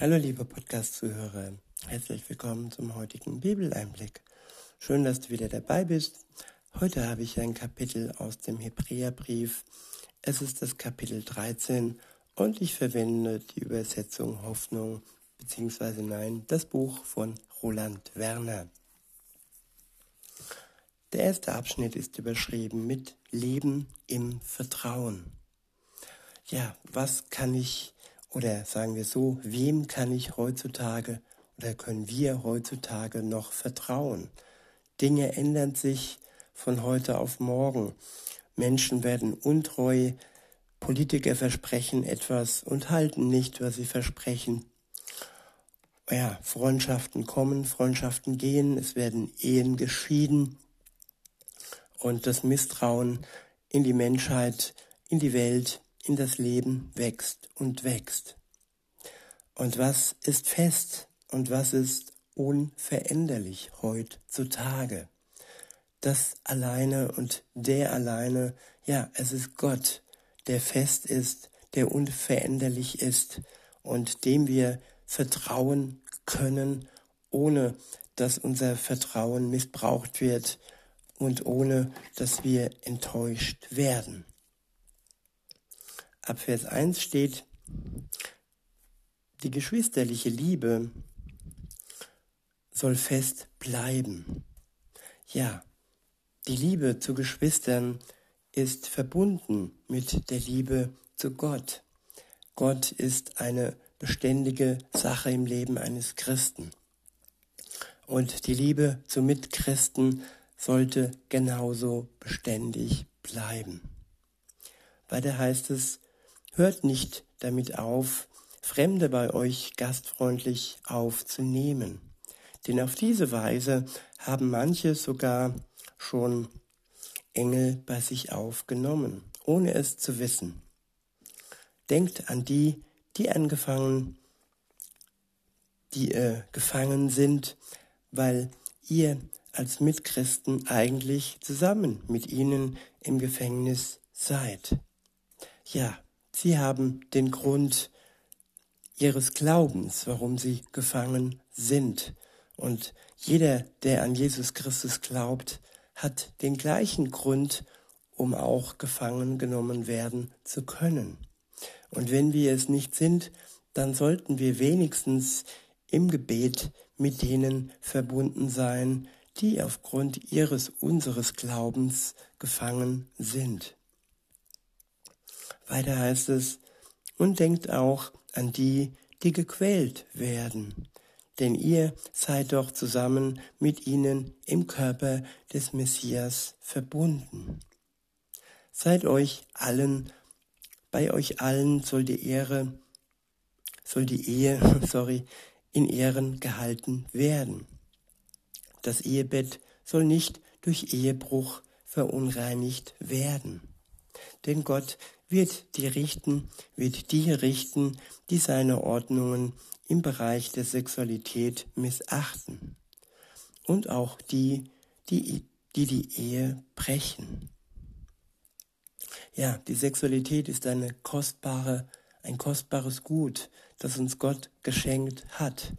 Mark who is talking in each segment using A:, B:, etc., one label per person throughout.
A: Hallo liebe Podcast-Zuhörer, herzlich willkommen zum heutigen Bibeleinblick. Schön, dass du wieder dabei bist. Heute habe ich ein Kapitel aus dem Hebräerbrief. Es ist das Kapitel 13 und ich verwende die Übersetzung Hoffnung, beziehungsweise nein, das Buch von Roland Werner. Der erste Abschnitt ist überschrieben mit Leben im Vertrauen. Ja, was kann ich oder sagen wir so, wem kann ich heutzutage oder können wir heutzutage noch vertrauen? Dinge ändern sich von heute auf morgen. Menschen werden untreu, Politiker versprechen etwas und halten nicht, was sie versprechen. Ja, Freundschaften kommen, Freundschaften gehen, es werden Ehen geschieden und das Misstrauen in die Menschheit, in die Welt in das Leben wächst und wächst. Und was ist fest und was ist unveränderlich heutzutage? Das alleine und der alleine, ja, es ist Gott, der fest ist, der unveränderlich ist und dem wir vertrauen können, ohne dass unser Vertrauen missbraucht wird und ohne dass wir enttäuscht werden. Ab Vers 1 steht, die geschwisterliche Liebe soll fest bleiben. Ja, die Liebe zu Geschwistern ist verbunden mit der Liebe zu Gott. Gott ist eine beständige Sache im Leben eines Christen. Und die Liebe zu Mitchristen sollte genauso beständig bleiben. Weiter heißt es, Hört nicht damit auf, Fremde bei euch gastfreundlich aufzunehmen. Denn auf diese Weise haben manche sogar schon Engel bei sich aufgenommen, ohne es zu wissen. Denkt an die, die angefangen, die äh, gefangen sind, weil ihr als Mitchristen eigentlich zusammen mit ihnen im Gefängnis seid. Ja, Sie haben den Grund ihres Glaubens, warum sie gefangen sind. Und jeder, der an Jesus Christus glaubt, hat den gleichen Grund, um auch gefangen genommen werden zu können. Und wenn wir es nicht sind, dann sollten wir wenigstens im Gebet mit denen verbunden sein, die aufgrund ihres unseres Glaubens gefangen sind. Weiter heißt es, und denkt auch an die, die gequält werden, denn ihr seid doch zusammen mit ihnen im Körper des Messias verbunden. Seid euch allen, bei euch allen soll die Ehre, soll die Ehe, sorry, in Ehren gehalten werden. Das Ehebett soll nicht durch Ehebruch verunreinigt werden. Denn Gott wird die richten, wird die richten, die seine Ordnungen im Bereich der Sexualität missachten. Und auch die, die die, die Ehe brechen. Ja, die Sexualität ist eine kostbare, ein kostbares Gut, das uns Gott geschenkt hat.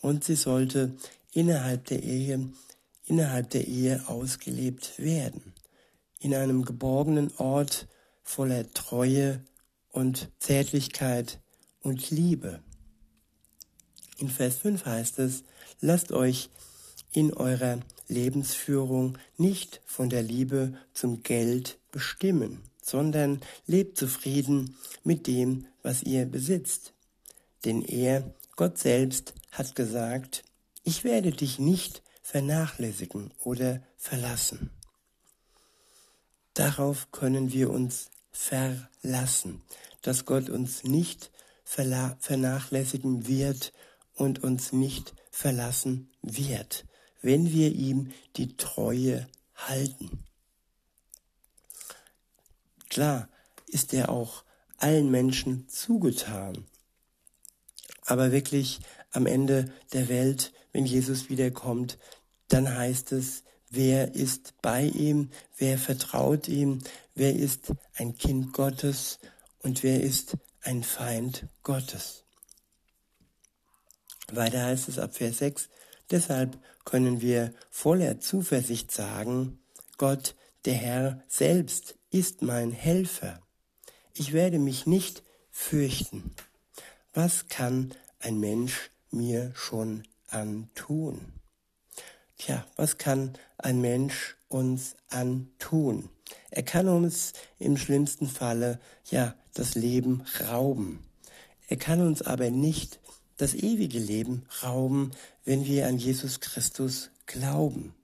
A: Und sie sollte innerhalb der Ehe, innerhalb der Ehe ausgelebt werden. In einem geborgenen Ort, voller Treue und Zärtlichkeit und Liebe. In Vers 5 heißt es, lasst euch in eurer Lebensführung nicht von der Liebe zum Geld bestimmen, sondern lebt zufrieden mit dem, was ihr besitzt. Denn er, Gott selbst, hat gesagt, ich werde dich nicht vernachlässigen oder verlassen. Darauf können wir uns verlassen, dass Gott uns nicht vernachlässigen wird und uns nicht verlassen wird, wenn wir ihm die Treue halten. Klar ist er auch allen Menschen zugetan, aber wirklich am Ende der Welt, wenn Jesus wiederkommt, dann heißt es, wer ist bei ihm, wer vertraut ihm, wer ist ein Kind Gottes und wer ist ein Feind Gottes. Weiter heißt es ab Vers 6, deshalb können wir voller Zuversicht sagen, Gott, der Herr selbst ist mein Helfer. Ich werde mich nicht fürchten. Was kann ein Mensch mir schon antun? Tja, was kann ein Mensch uns antun? Er kann uns im schlimmsten Falle ja das Leben rauben. Er kann uns aber nicht das ewige Leben rauben, wenn wir an Jesus Christus glauben.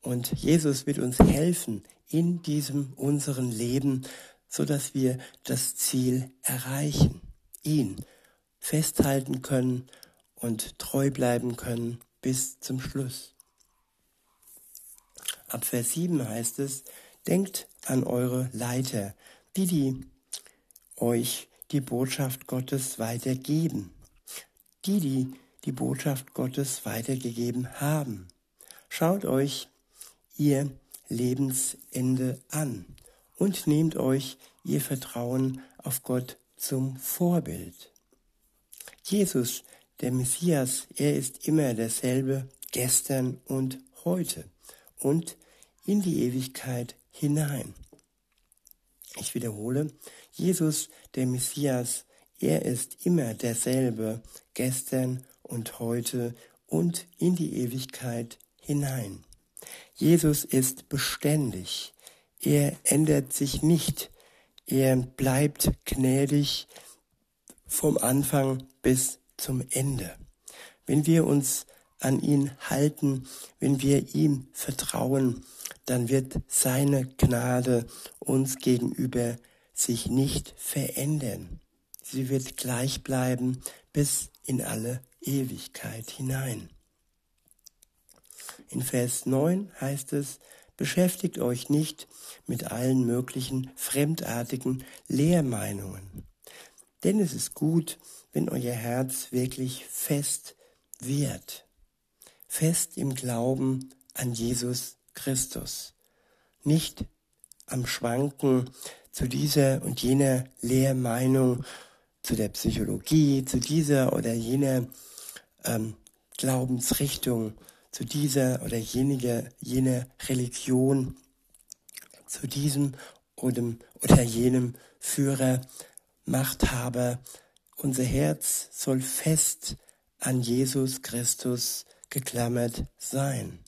A: Und Jesus wird uns helfen in diesem unseren Leben, so dass wir das Ziel erreichen, ihn festhalten können und treu bleiben können bis zum Schluss. Ab Vers 7 heißt es, denkt an eure Leiter, die, die euch die Botschaft Gottes weitergeben, die, die die Botschaft Gottes weitergegeben haben. Schaut euch ihr Lebensende an und nehmt euch ihr Vertrauen auf Gott zum Vorbild. Jesus, der Messias, er ist immer derselbe gestern und heute und in die Ewigkeit hinein. Ich wiederhole, Jesus, der Messias, er ist immer derselbe gestern und heute und in die Ewigkeit hinein. Jesus ist beständig. Er ändert sich nicht. Er bleibt gnädig vom Anfang bis zum Ende. Wenn wir uns an ihn halten, wenn wir ihm vertrauen, dann wird seine Gnade uns gegenüber sich nicht verändern. Sie wird gleich bleiben bis in alle Ewigkeit hinein. In Vers 9 heißt es, beschäftigt euch nicht mit allen möglichen fremdartigen Lehrmeinungen. Denn es ist gut, wenn euer Herz wirklich fest wird. Fest im Glauben an Jesus Christus. Nicht am Schwanken zu dieser und jener Lehrmeinung, zu der Psychologie, zu dieser oder jener ähm, Glaubensrichtung, zu dieser oder jenige, jener Religion, zu diesem oder, oder jenem Führer, Machthaber. Unser Herz soll fest an Jesus Christus geklammert sein.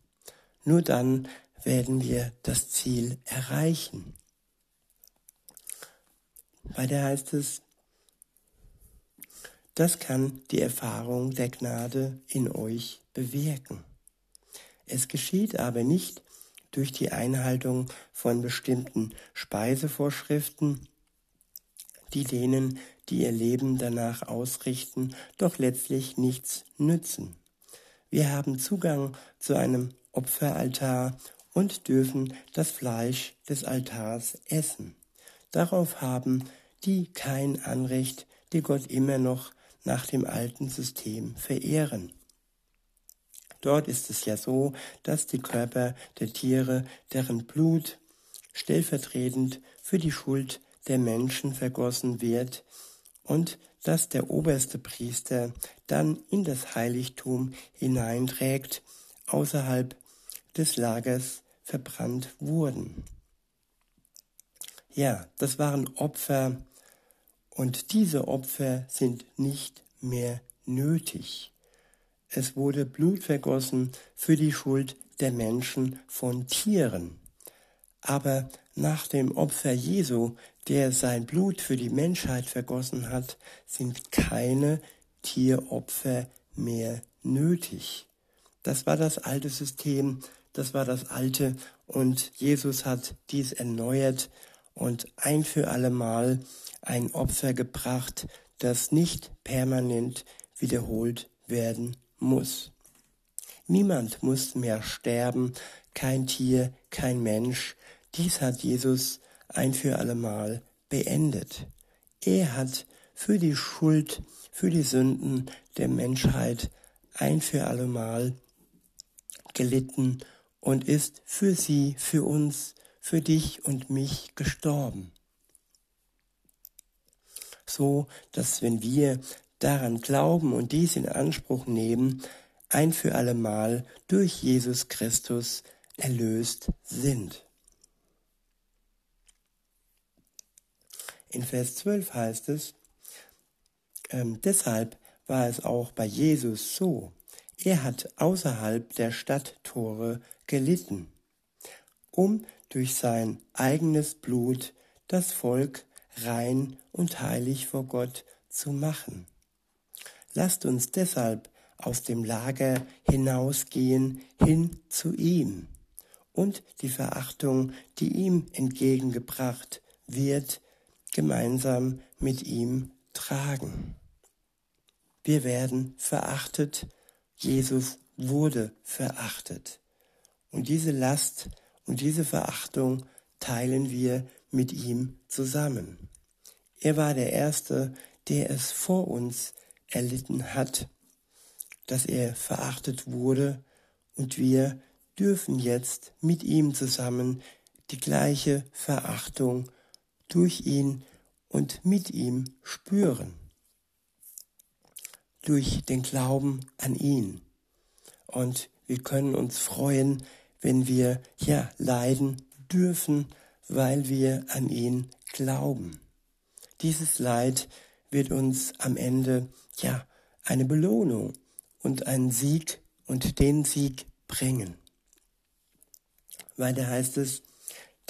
A: Nur dann werden wir das Ziel erreichen. Weiter heißt es, das kann die Erfahrung der Gnade in euch bewirken. Es geschieht aber nicht durch die Einhaltung von bestimmten Speisevorschriften, die denen, die ihr Leben danach ausrichten, doch letztlich nichts nützen. Wir haben Zugang zu einem Opferaltar und dürfen das Fleisch des Altars essen. Darauf haben die kein Anrecht, die Gott immer noch nach dem alten System verehren. Dort ist es ja so, dass die Körper der Tiere, deren Blut stellvertretend für die Schuld der Menschen vergossen wird und dass der oberste Priester dann in das Heiligtum hineinträgt, außerhalb des Lagers verbrannt wurden. Ja, das waren Opfer und diese Opfer sind nicht mehr nötig. Es wurde Blut vergossen für die Schuld der Menschen von Tieren. Aber nach dem Opfer Jesu, der sein Blut für die Menschheit vergossen hat, sind keine Tieropfer mehr nötig. Das war das alte System, das war das alte und Jesus hat dies erneuert und ein für allemal ein Opfer gebracht, das nicht permanent wiederholt werden muss. Niemand muss mehr sterben, kein Tier, kein Mensch. Dies hat Jesus ein für allemal beendet. Er hat für die Schuld, für die Sünden der Menschheit ein für allemal gelitten und ist für sie, für uns, für dich und mich gestorben. So, dass wenn wir daran glauben und dies in Anspruch nehmen, ein für allemal durch Jesus Christus erlöst sind. In Vers 12 heißt es, ähm, deshalb war es auch bei Jesus so. Er hat außerhalb der Stadttore gelitten, um durch sein eigenes Blut das Volk rein und heilig vor Gott zu machen. Lasst uns deshalb aus dem Lager hinausgehen hin zu ihm und die Verachtung, die ihm entgegengebracht wird, gemeinsam mit ihm tragen. Wir werden verachtet, Jesus wurde verachtet. Und diese Last und diese Verachtung teilen wir mit ihm zusammen. Er war der Erste, der es vor uns erlitten hat, dass er verachtet wurde und wir dürfen jetzt mit ihm zusammen die gleiche Verachtung durch ihn und mit ihm spüren. Durch den Glauben an ihn. Und wir können uns freuen, wenn wir ja leiden dürfen, weil wir an ihn glauben. Dieses Leid wird uns am Ende ja eine Belohnung und einen Sieg und den Sieg bringen. Weiter heißt es,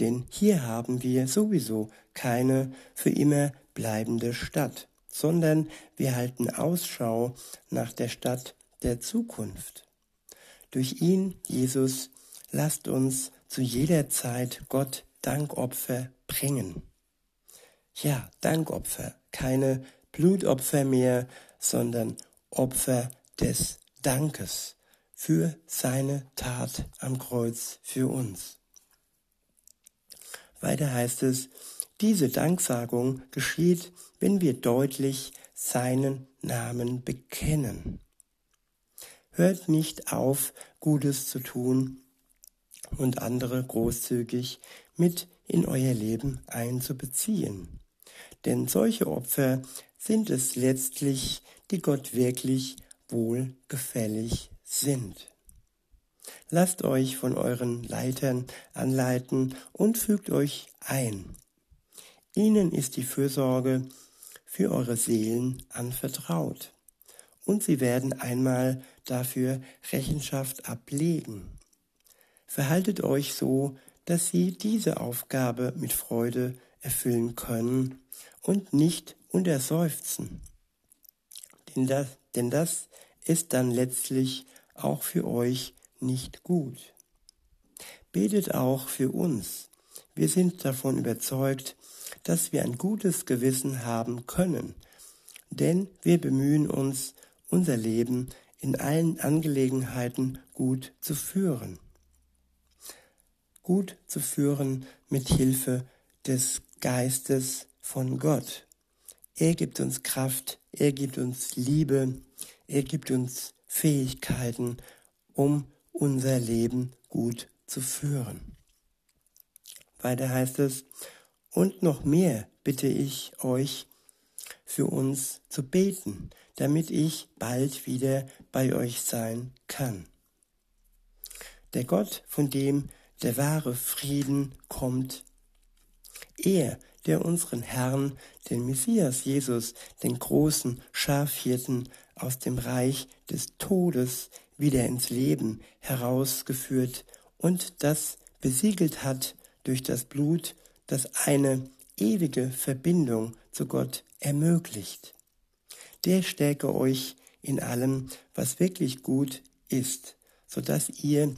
A: denn hier haben wir sowieso keine für immer bleibende Stadt, sondern wir halten Ausschau nach der Stadt der Zukunft. Durch ihn, Jesus, lasst uns zu jeder Zeit Gott Dankopfer bringen. Ja, Dankopfer, keine Blutopfer mehr, sondern Opfer des Dankes für seine Tat am Kreuz für uns. Weiter heißt es, diese Danksagung geschieht, wenn wir deutlich seinen Namen bekennen. Hört nicht auf, Gutes zu tun und andere großzügig mit in euer Leben einzubeziehen. Denn solche Opfer sind es letztlich, die Gott wirklich wohlgefällig sind. Lasst euch von euren Leitern anleiten und fügt euch ein. Ihnen ist die Fürsorge für eure Seelen anvertraut. Und sie werden einmal dafür Rechenschaft ablegen. Verhaltet euch so, dass sie diese Aufgabe mit Freude erfüllen können und nicht unter Seufzen. Denn das, denn das ist dann letztlich auch für euch nicht gut. Betet auch für uns. Wir sind davon überzeugt, dass wir ein gutes Gewissen haben können, denn wir bemühen uns, unser Leben in allen Angelegenheiten gut zu führen. Gut zu führen mit Hilfe des Geistes von Gott. Er gibt uns Kraft, er gibt uns Liebe, er gibt uns Fähigkeiten, um unser Leben gut zu führen. Weiter heißt es, und noch mehr bitte ich euch, für uns zu beten, damit ich bald wieder bei euch sein kann. Der Gott, von dem der wahre Frieden kommt, er, der unseren Herrn, den Messias Jesus, den großen Schafhirten aus dem Reich des Todes wieder ins Leben herausgeführt und das besiegelt hat durch das Blut, das eine ewige Verbindung zu Gott ermöglicht. Der stärke euch in allem, was wirklich gut ist, so dass ihr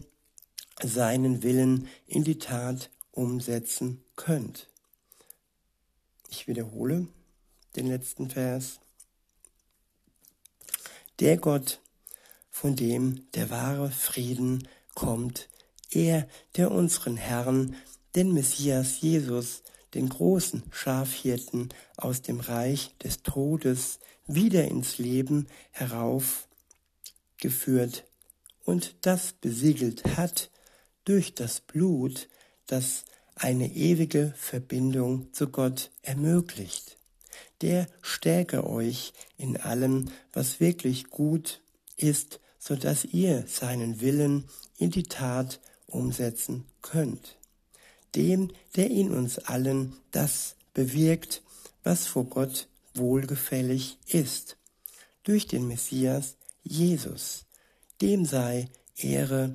A: seinen Willen in die Tat umsetzen könnt. Ich wiederhole den letzten Vers. Der Gott, von dem der wahre Frieden kommt, er, der unseren Herrn, den Messias Jesus, den großen Schafhirten aus dem Reich des Todes wieder ins Leben heraufgeführt und das besiegelt hat durch das Blut, das eine ewige Verbindung zu Gott ermöglicht. der stärke euch in allem, was wirklich gut ist, so dass ihr seinen Willen in die Tat umsetzen könnt. Dem, der in uns allen das bewirkt, was vor Gott wohlgefällig ist. Durch den Messias Jesus. Dem sei Ehre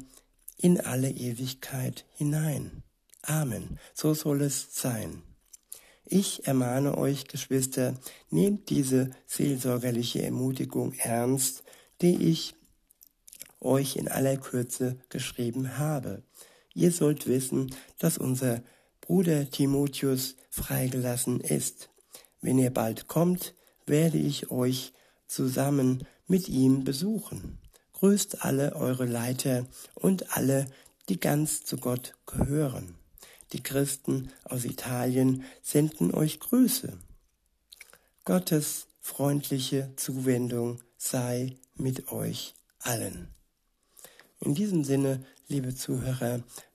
A: in alle Ewigkeit hinein. Amen. So soll es sein. Ich ermahne euch, Geschwister, nehmt diese seelsorgerliche Ermutigung ernst, die ich euch in aller Kürze geschrieben habe. Ihr sollt wissen, dass unser Bruder Timotheus freigelassen ist. Wenn er bald kommt, werde ich euch zusammen mit ihm besuchen. Grüßt alle eure Leiter und alle, die ganz zu Gott gehören. Die Christen aus Italien senden euch Grüße. Gottes freundliche Zuwendung sei mit euch allen. In diesem Sinne, liebe Zuhörer,